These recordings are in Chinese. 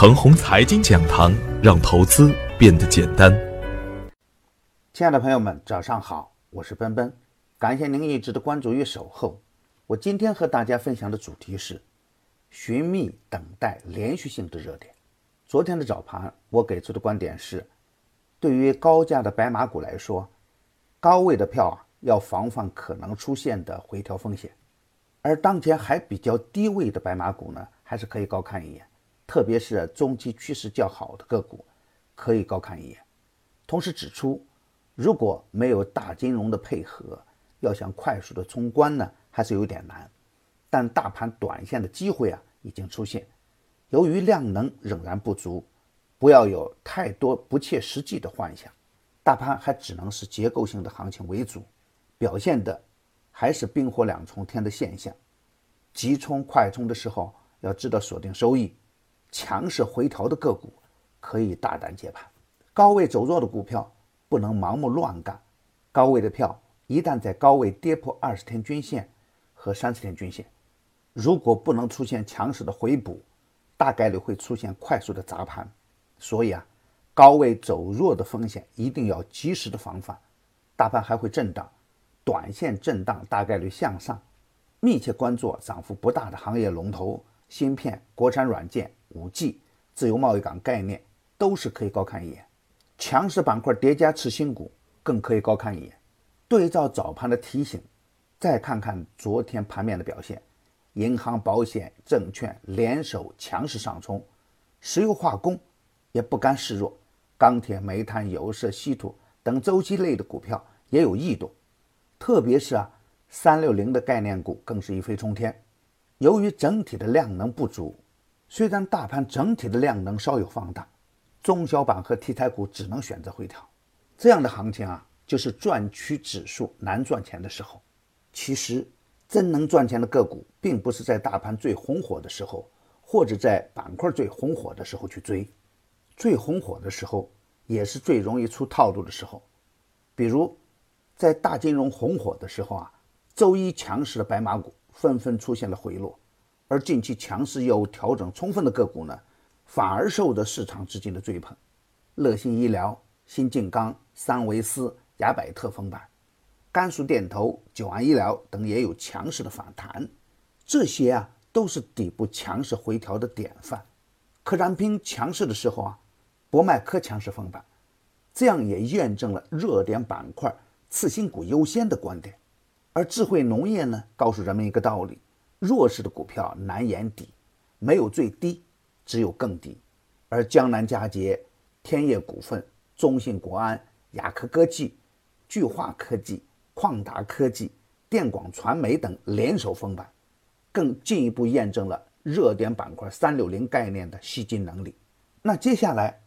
程红财经讲堂，让投资变得简单。亲爱的朋友们，早上好，我是奔奔，感谢您一直的关注与守候。我今天和大家分享的主题是寻觅等待连续性的热点。昨天的早盘，我给出的观点是，对于高价的白马股来说，高位的票啊，要防范可能出现的回调风险。而当前还比较低位的白马股呢，还是可以高看一眼，特别是中期趋势较好的个股，可以高看一眼。同时指出，如果没有大金融的配合，要想快速的冲关呢，还是有点难。但大盘短线的机会啊，已经出现。由于量能仍然不足，不要有太多不切实际的幻想。大盘还只能是结构性的行情为主，表现的。还是冰火两重天的现象，急冲快冲的时候要知道锁定收益，强势回调的个股可以大胆接盘，高位走弱的股票不能盲目乱干。高位的票一旦在高位跌破二十天均线和三十天均线，如果不能出现强势的回补，大概率会出现快速的砸盘。所以啊，高位走弱的风险一定要及时的防范。大盘还会震荡。短线震荡大概率向上，密切关注涨幅不大的行业龙头，芯片、国产软件、五 G、自由贸易港概念都是可以高看一眼。强势板块叠加次新股更可以高看一眼。对照早盘的提醒，再看看昨天盘面的表现，银行、保险、证券联手强势上冲，石油化工也不甘示弱，钢铁、煤炭、有色、稀土等周期类的股票也有异动。特别是啊，三六零的概念股更是一飞冲天。由于整体的量能不足，虽然大盘整体的量能稍有放大，中小板和题材股只能选择回调。这样的行情啊，就是赚取指数难赚钱的时候。其实，真能赚钱的个股，并不是在大盘最红火的时候，或者在板块最红火的时候去追。最红火的时候，也是最容易出套路的时候，比如。在大金融红火的时候啊，周一强势的白马股纷纷出现了回落，而近期强势又调整充分的个股呢，反而受着市场资金的追捧。乐信医疗、新晋钢、三维斯、雅百特封板，甘肃电投、九安医疗等也有强势的反弹，这些啊都是底部强势回调的典范。可燃冰强势的时候啊，博迈科强势封板，这样也验证了热点板块。次新股优先的观点，而智慧农业呢，告诉人们一个道理：弱势的股票难言底，没有最低，只有更低。而江南嘉捷、天业股份、中信国安、雅科科技、巨化科技、旷达科技、电广传媒等联手封板，更进一步验证了热点板块三六零概念的吸金能力。那接下来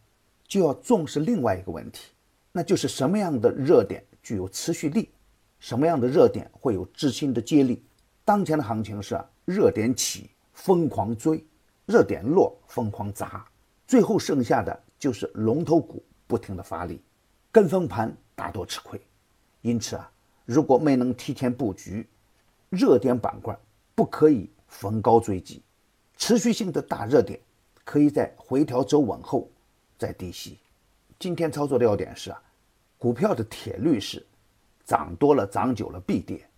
就要重视另外一个问题，那就是什么样的热点？具有持续力，什么样的热点会有资金的接力？当前的行情是热点起疯狂追，热点落疯狂砸，最后剩下的就是龙头股不停的发力，跟风盘大多吃亏。因此啊，如果没能提前布局，热点板块不可以逢高追击，持续性的大热点可以在回调走稳后再低吸。今天操作的要点是啊。股票的铁律是：涨多了、涨久了必跌，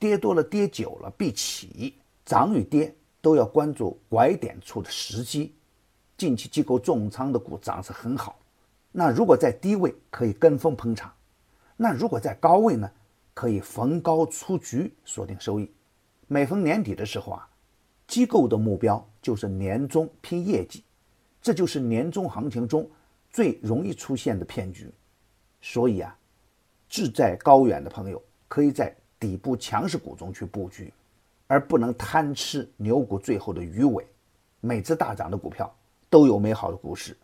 跌多了、跌久了必起。涨与跌都要关注拐点处的时机。近期机构重仓的股涨势很好，那如果在低位可以跟风捧场；那如果在高位呢，可以逢高出局，锁定收益。每逢年底的时候啊，机构的目标就是年终拼业绩，这就是年终行情中最容易出现的骗局。所以啊，志在高远的朋友可以在底部强势股中去布局，而不能贪吃牛股最后的鱼尾。每次大涨的股票都有美好的故事，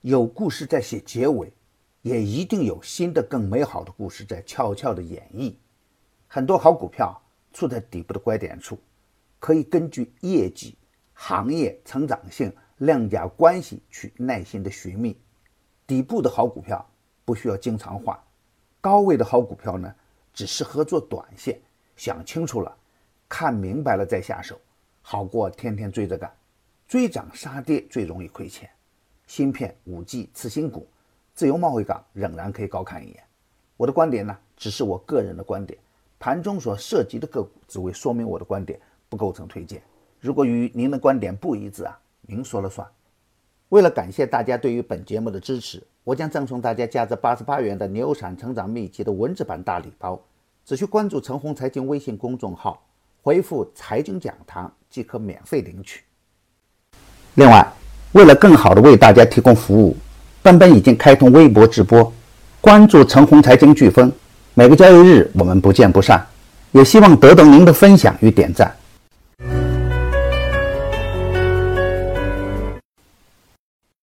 有故事在写结尾，也一定有新的更美好的故事在悄悄的演绎。很多好股票处在底部的拐点处，可以根据业绩、行业成长性、量价关系去耐心的寻觅底部的好股票。不需要经常换，高位的好股票呢，只适合做短线。想清楚了，看明白了再下手，好过天天追着干。追涨杀跌最容易亏钱。芯片、五 G、次新股、自由贸易港仍然可以高看一眼。我的观点呢，只是我个人的观点，盘中所涉及的个股只为说明我的观点，不构成推荐。如果与您的观点不一致啊，您说了算。为了感谢大家对于本节目的支持，我将赠送大家价值八十八元的《牛散成长秘籍》的文字版大礼包，只需关注陈红财经微信公众号，回复“财经讲堂”即可免费领取。另外，为了更好的为大家提供服务，奔奔已经开通微博直播，关注陈红财经飓风，每个交易日我们不见不散。也希望得到您的分享与点赞。